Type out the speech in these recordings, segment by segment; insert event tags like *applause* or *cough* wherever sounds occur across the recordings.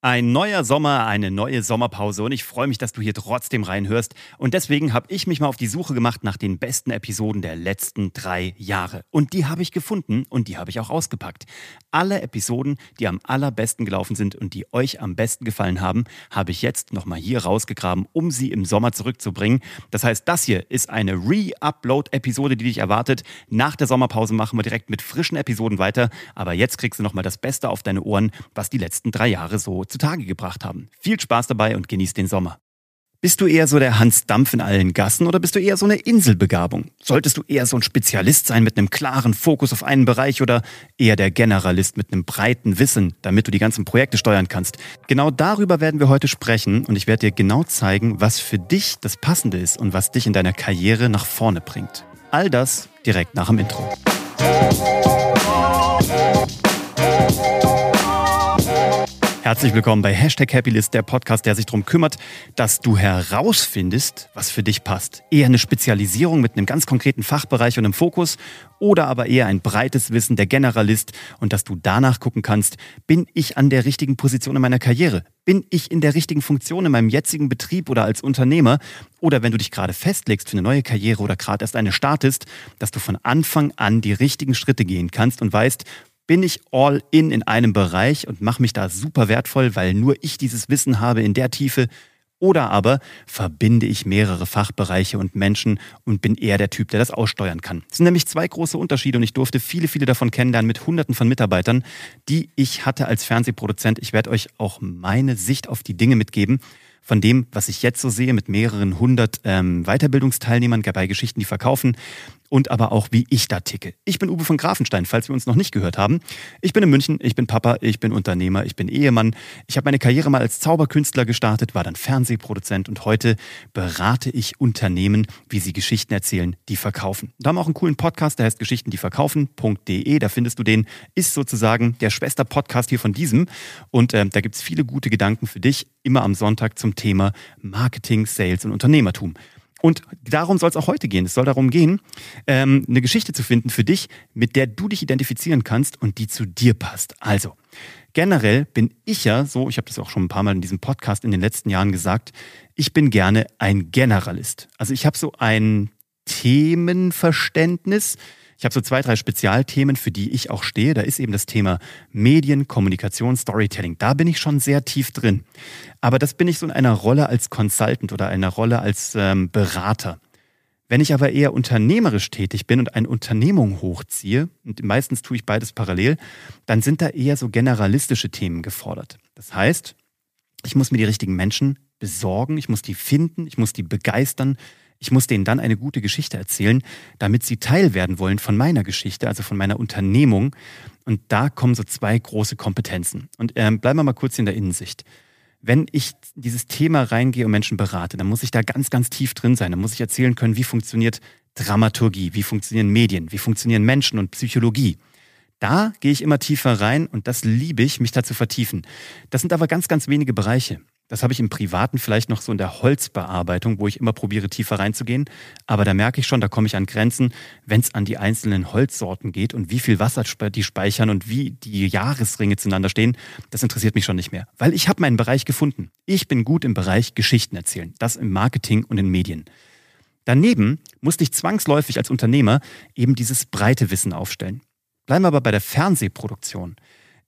Ein neuer Sommer, eine neue Sommerpause und ich freue mich, dass du hier trotzdem reinhörst. Und deswegen habe ich mich mal auf die Suche gemacht nach den besten Episoden der letzten drei Jahre. Und die habe ich gefunden und die habe ich auch ausgepackt. Alle Episoden, die am allerbesten gelaufen sind und die euch am besten gefallen haben, habe ich jetzt nochmal hier rausgegraben, um sie im Sommer zurückzubringen. Das heißt, das hier ist eine Re-Upload-Episode, die dich erwartet. Nach der Sommerpause machen wir direkt mit frischen Episoden weiter. Aber jetzt kriegst du nochmal das Beste auf deine Ohren, was die letzten drei Jahre so zutage gebracht haben. Viel Spaß dabei und genieß den Sommer. Bist du eher so der Hans Dampf in allen Gassen oder bist du eher so eine Inselbegabung? Solltest du eher so ein Spezialist sein mit einem klaren Fokus auf einen Bereich oder eher der Generalist mit einem breiten Wissen, damit du die ganzen Projekte steuern kannst? Genau darüber werden wir heute sprechen und ich werde dir genau zeigen, was für dich das Passende ist und was dich in deiner Karriere nach vorne bringt. All das direkt nach dem Intro. Herzlich willkommen bei Hashtag Happylist, der Podcast, der sich darum kümmert, dass du herausfindest, was für dich passt. Eher eine Spezialisierung mit einem ganz konkreten Fachbereich und einem Fokus oder aber eher ein breites Wissen, der Generalist und dass du danach gucken kannst, bin ich an der richtigen Position in meiner Karriere? Bin ich in der richtigen Funktion in meinem jetzigen Betrieb oder als Unternehmer? Oder wenn du dich gerade festlegst für eine neue Karriere oder gerade erst eine startest, dass du von Anfang an die richtigen Schritte gehen kannst und weißt, bin ich all in in einem Bereich und mache mich da super wertvoll, weil nur ich dieses Wissen habe in der Tiefe. Oder aber verbinde ich mehrere Fachbereiche und Menschen und bin eher der Typ, der das aussteuern kann. Es sind nämlich zwei große Unterschiede und ich durfte viele, viele davon kennenlernen mit Hunderten von Mitarbeitern, die ich hatte als Fernsehproduzent. Ich werde euch auch meine Sicht auf die Dinge mitgeben von dem, was ich jetzt so sehe, mit mehreren hundert ähm, Weiterbildungsteilnehmern bei Geschichten, die verkaufen und aber auch, wie ich da ticke. Ich bin Uwe von Grafenstein, falls wir uns noch nicht gehört haben. Ich bin in München, ich bin Papa, ich bin Unternehmer, ich bin Ehemann. Ich habe meine Karriere mal als Zauberkünstler gestartet, war dann Fernsehproduzent und heute berate ich Unternehmen, wie sie Geschichten erzählen, die verkaufen. Da haben wir auch einen coolen Podcast, der heißt Geschichten, die verkaufen.de. Da findest du den, ist sozusagen der Schwester-Podcast hier von diesem. Und äh, da gibt es viele gute Gedanken für dich, immer am Sonntag zum Thema Marketing, Sales und Unternehmertum. Und darum soll es auch heute gehen. Es soll darum gehen, ähm, eine Geschichte zu finden für dich, mit der du dich identifizieren kannst und die zu dir passt. Also, generell bin ich ja so, ich habe das auch schon ein paar Mal in diesem Podcast in den letzten Jahren gesagt, ich bin gerne ein Generalist. Also ich habe so ein Themenverständnis, ich habe so zwei, drei Spezialthemen, für die ich auch stehe. Da ist eben das Thema Medien, Kommunikation, Storytelling. Da bin ich schon sehr tief drin. Aber das bin ich so in einer Rolle als Consultant oder einer Rolle als ähm, Berater. Wenn ich aber eher unternehmerisch tätig bin und eine Unternehmung hochziehe, und meistens tue ich beides parallel, dann sind da eher so generalistische Themen gefordert. Das heißt, ich muss mir die richtigen Menschen besorgen, ich muss die finden, ich muss die begeistern, ich muss denen dann eine gute Geschichte erzählen, damit sie Teil werden wollen von meiner Geschichte, also von meiner Unternehmung. Und da kommen so zwei große Kompetenzen. Und ähm, bleiben wir mal kurz in der Innensicht. Wenn ich dieses Thema reingehe und Menschen berate, dann muss ich da ganz, ganz tief drin sein. Dann muss ich erzählen können, wie funktioniert Dramaturgie, wie funktionieren Medien, wie funktionieren Menschen und Psychologie. Da gehe ich immer tiefer rein und das liebe ich, mich da zu vertiefen. Das sind aber ganz, ganz wenige Bereiche. Das habe ich im Privaten vielleicht noch so in der Holzbearbeitung, wo ich immer probiere, tiefer reinzugehen. Aber da merke ich schon, da komme ich an Grenzen, wenn es an die einzelnen Holzsorten geht und wie viel Wasser die speichern und wie die Jahresringe zueinander stehen. Das interessiert mich schon nicht mehr. Weil ich habe meinen Bereich gefunden. Ich bin gut im Bereich Geschichten erzählen. Das im Marketing und in Medien. Daneben musste ich zwangsläufig als Unternehmer eben dieses breite Wissen aufstellen. Bleiben wir aber bei der Fernsehproduktion.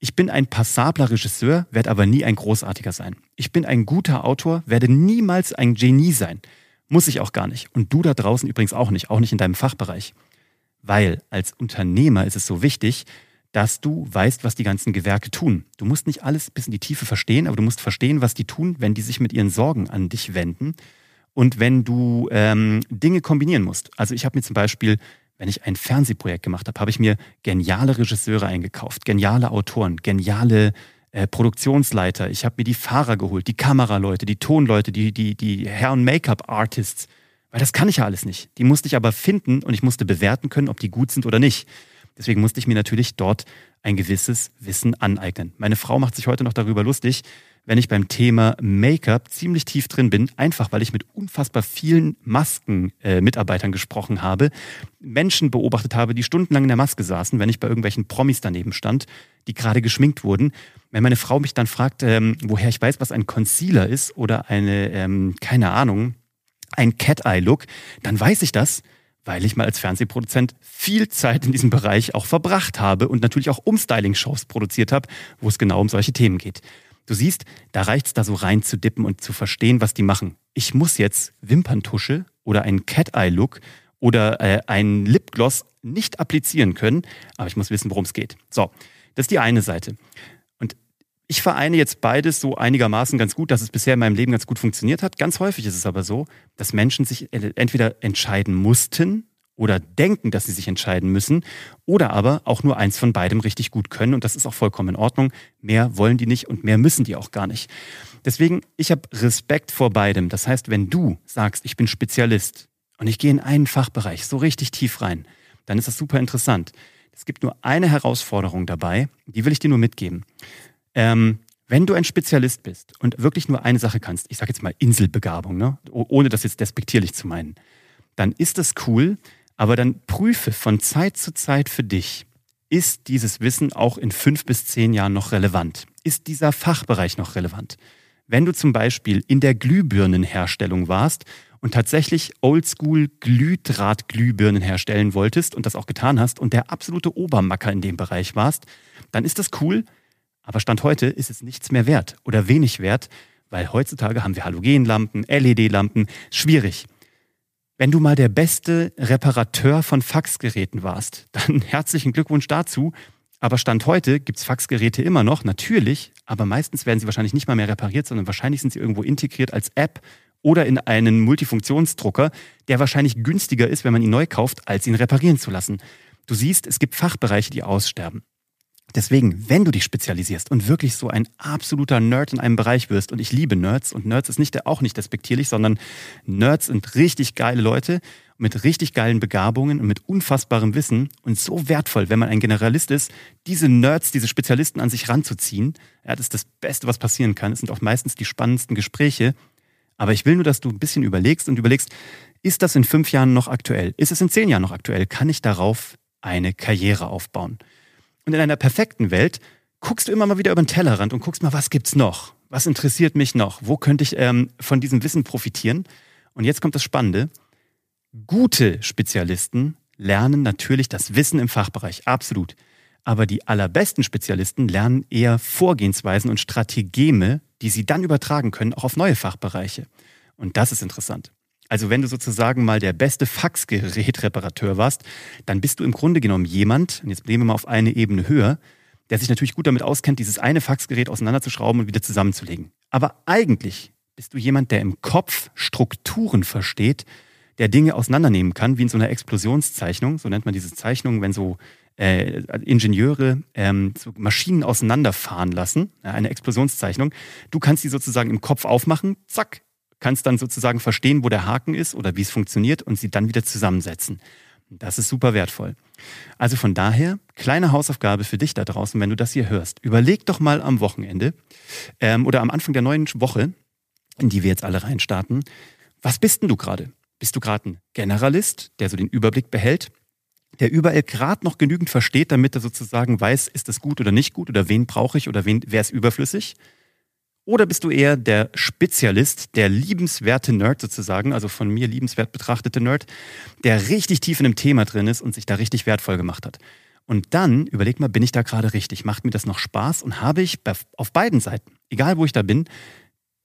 Ich bin ein passabler Regisseur, werde aber nie ein großartiger sein. Ich bin ein guter Autor, werde niemals ein Genie sein. Muss ich auch gar nicht. Und du da draußen übrigens auch nicht, auch nicht in deinem Fachbereich. Weil als Unternehmer ist es so wichtig, dass du weißt, was die ganzen Gewerke tun. Du musst nicht alles bis in die Tiefe verstehen, aber du musst verstehen, was die tun, wenn die sich mit ihren Sorgen an dich wenden und wenn du ähm, Dinge kombinieren musst. Also ich habe mir zum Beispiel wenn ich ein Fernsehprojekt gemacht habe, habe ich mir geniale Regisseure eingekauft, geniale Autoren, geniale äh, Produktionsleiter. Ich habe mir die Fahrer geholt, die Kameraleute, die Tonleute, die, die, die Hair- und Make-up-Artists. Weil das kann ich ja alles nicht. Die musste ich aber finden und ich musste bewerten können, ob die gut sind oder nicht. Deswegen musste ich mir natürlich dort ein gewisses Wissen aneignen. Meine Frau macht sich heute noch darüber lustig, wenn ich beim Thema Make-up ziemlich tief drin bin, einfach weil ich mit unfassbar vielen Masken-Mitarbeitern äh, gesprochen habe, Menschen beobachtet habe, die stundenlang in der Maske saßen, wenn ich bei irgendwelchen Promis daneben stand, die gerade geschminkt wurden. Wenn meine Frau mich dann fragt, ähm, woher ich weiß, was ein Concealer ist oder eine, ähm, keine Ahnung, ein Cat-Eye-Look, dann weiß ich das, weil ich mal als Fernsehproduzent viel Zeit in diesem Bereich auch verbracht habe und natürlich auch Umstyling-Shows produziert habe, wo es genau um solche Themen geht. Du siehst, da reicht es da so rein zu dippen und zu verstehen, was die machen. Ich muss jetzt Wimperntusche oder einen Cat-Eye-Look oder äh, einen Lipgloss nicht applizieren können, aber ich muss wissen, worum es geht. So, das ist die eine Seite. Und ich vereine jetzt beides so einigermaßen ganz gut, dass es bisher in meinem Leben ganz gut funktioniert hat. Ganz häufig ist es aber so, dass Menschen sich entweder entscheiden mussten oder denken, dass sie sich entscheiden müssen oder aber auch nur eins von beidem richtig gut können und das ist auch vollkommen in Ordnung. Mehr wollen die nicht und mehr müssen die auch gar nicht. Deswegen, ich habe Respekt vor beidem. Das heißt, wenn du sagst, ich bin Spezialist und ich gehe in einen Fachbereich so richtig tief rein, dann ist das super interessant. Es gibt nur eine Herausforderung dabei, die will ich dir nur mitgeben. Ähm, wenn du ein Spezialist bist und wirklich nur eine Sache kannst, ich sage jetzt mal Inselbegabung, ne? ohne das jetzt despektierlich zu meinen, dann ist das cool, aber dann prüfe von Zeit zu Zeit für dich, ist dieses Wissen auch in fünf bis zehn Jahren noch relevant? Ist dieser Fachbereich noch relevant? Wenn du zum Beispiel in der Glühbirnenherstellung warst und tatsächlich Oldschool Glühdrahtglühbirnen herstellen wolltest und das auch getan hast und der absolute Obermacker in dem Bereich warst, dann ist das cool, aber Stand heute ist es nichts mehr wert oder wenig wert, weil heutzutage haben wir Halogenlampen, LED-Lampen, schwierig. Wenn du mal der beste Reparateur von Faxgeräten warst, *laughs* dann herzlichen Glückwunsch dazu. Aber Stand heute gibt's Faxgeräte immer noch, natürlich, aber meistens werden sie wahrscheinlich nicht mal mehr repariert, sondern wahrscheinlich sind sie irgendwo integriert als App oder in einen Multifunktionsdrucker, der wahrscheinlich günstiger ist, wenn man ihn neu kauft, als ihn reparieren zu lassen. Du siehst, es gibt Fachbereiche, die aussterben. Deswegen, wenn du dich spezialisierst und wirklich so ein absoluter Nerd in einem Bereich wirst, und ich liebe Nerds, und Nerds ist nicht, auch nicht despektierlich, sondern Nerds sind richtig geile Leute mit richtig geilen Begabungen und mit unfassbarem Wissen und so wertvoll, wenn man ein Generalist ist, diese Nerds, diese Spezialisten an sich ranzuziehen. Ja, das ist das Beste, was passieren kann. Es sind auch meistens die spannendsten Gespräche. Aber ich will nur, dass du ein bisschen überlegst und überlegst, ist das in fünf Jahren noch aktuell? Ist es in zehn Jahren noch aktuell? Kann ich darauf eine Karriere aufbauen? Und in einer perfekten Welt guckst du immer mal wieder über den Tellerrand und guckst mal, was gibt's noch? Was interessiert mich noch? Wo könnte ich ähm, von diesem Wissen profitieren? Und jetzt kommt das Spannende. Gute Spezialisten lernen natürlich das Wissen im Fachbereich, absolut. Aber die allerbesten Spezialisten lernen eher Vorgehensweisen und Strategeme, die sie dann übertragen können, auch auf neue Fachbereiche. Und das ist interessant. Also wenn du sozusagen mal der beste Faxgerätreparateur warst, dann bist du im Grunde genommen jemand, und jetzt nehmen wir mal auf eine Ebene höher, der sich natürlich gut damit auskennt, dieses eine Faxgerät auseinanderzuschrauben und wieder zusammenzulegen. Aber eigentlich bist du jemand, der im Kopf Strukturen versteht, der Dinge auseinandernehmen kann, wie in so einer Explosionszeichnung, so nennt man diese Zeichnung, wenn so äh, Ingenieure ähm, so Maschinen auseinanderfahren lassen, ja, eine Explosionszeichnung. Du kannst die sozusagen im Kopf aufmachen, zack, kannst dann sozusagen verstehen, wo der Haken ist oder wie es funktioniert und sie dann wieder zusammensetzen. Das ist super wertvoll. Also von daher, kleine Hausaufgabe für dich da draußen, wenn du das hier hörst. Überleg doch mal am Wochenende ähm, oder am Anfang der neuen Woche, in die wir jetzt alle reinstarten, was bist denn du gerade? Bist du gerade ein Generalist, der so den Überblick behält, der überall gerade noch genügend versteht, damit er sozusagen weiß, ist das gut oder nicht gut oder wen brauche ich oder wer ist überflüssig? Oder bist du eher der Spezialist, der liebenswerte Nerd sozusagen, also von mir liebenswert betrachtete Nerd, der richtig tief in einem Thema drin ist und sich da richtig wertvoll gemacht hat? Und dann überleg mal, bin ich da gerade richtig? Macht mir das noch Spaß? Und habe ich auf beiden Seiten, egal wo ich da bin,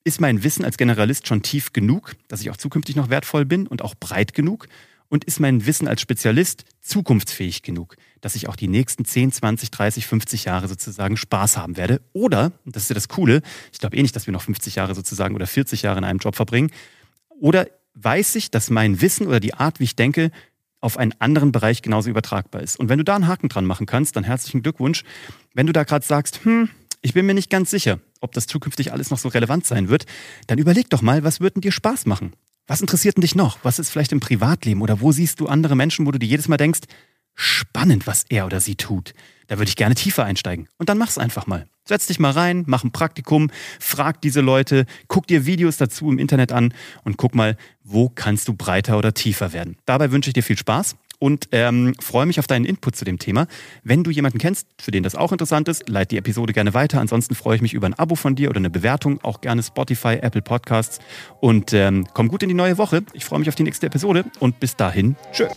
ist mein Wissen als Generalist schon tief genug, dass ich auch zukünftig noch wertvoll bin und auch breit genug? Und ist mein Wissen als Spezialist zukunftsfähig genug, dass ich auch die nächsten 10, 20, 30, 50 Jahre sozusagen Spaß haben werde? Oder, das ist ja das Coole, ich glaube eh nicht, dass wir noch 50 Jahre sozusagen oder 40 Jahre in einem Job verbringen, oder weiß ich, dass mein Wissen oder die Art, wie ich denke, auf einen anderen Bereich genauso übertragbar ist. Und wenn du da einen Haken dran machen kannst, dann herzlichen Glückwunsch. Wenn du da gerade sagst, hm, ich bin mir nicht ganz sicher, ob das zukünftig alles noch so relevant sein wird, dann überleg doch mal, was würde dir Spaß machen? Was interessiert denn dich noch? Was ist vielleicht im Privatleben oder wo siehst du andere Menschen, wo du dir jedes Mal denkst, spannend, was er oder sie tut. Da würde ich gerne tiefer einsteigen. Und dann mach's einfach mal. Setz dich mal rein, mach ein Praktikum, frag diese Leute, guck dir Videos dazu im Internet an und guck mal, wo kannst du breiter oder tiefer werden. Dabei wünsche ich dir viel Spaß und ähm, freue mich auf deinen Input zu dem Thema. Wenn du jemanden kennst, für den das auch interessant ist, leite die Episode gerne weiter. Ansonsten freue ich mich über ein Abo von dir oder eine Bewertung, auch gerne Spotify, Apple Podcasts. Und ähm, komm gut in die neue Woche. Ich freue mich auf die nächste Episode und bis dahin, tschö.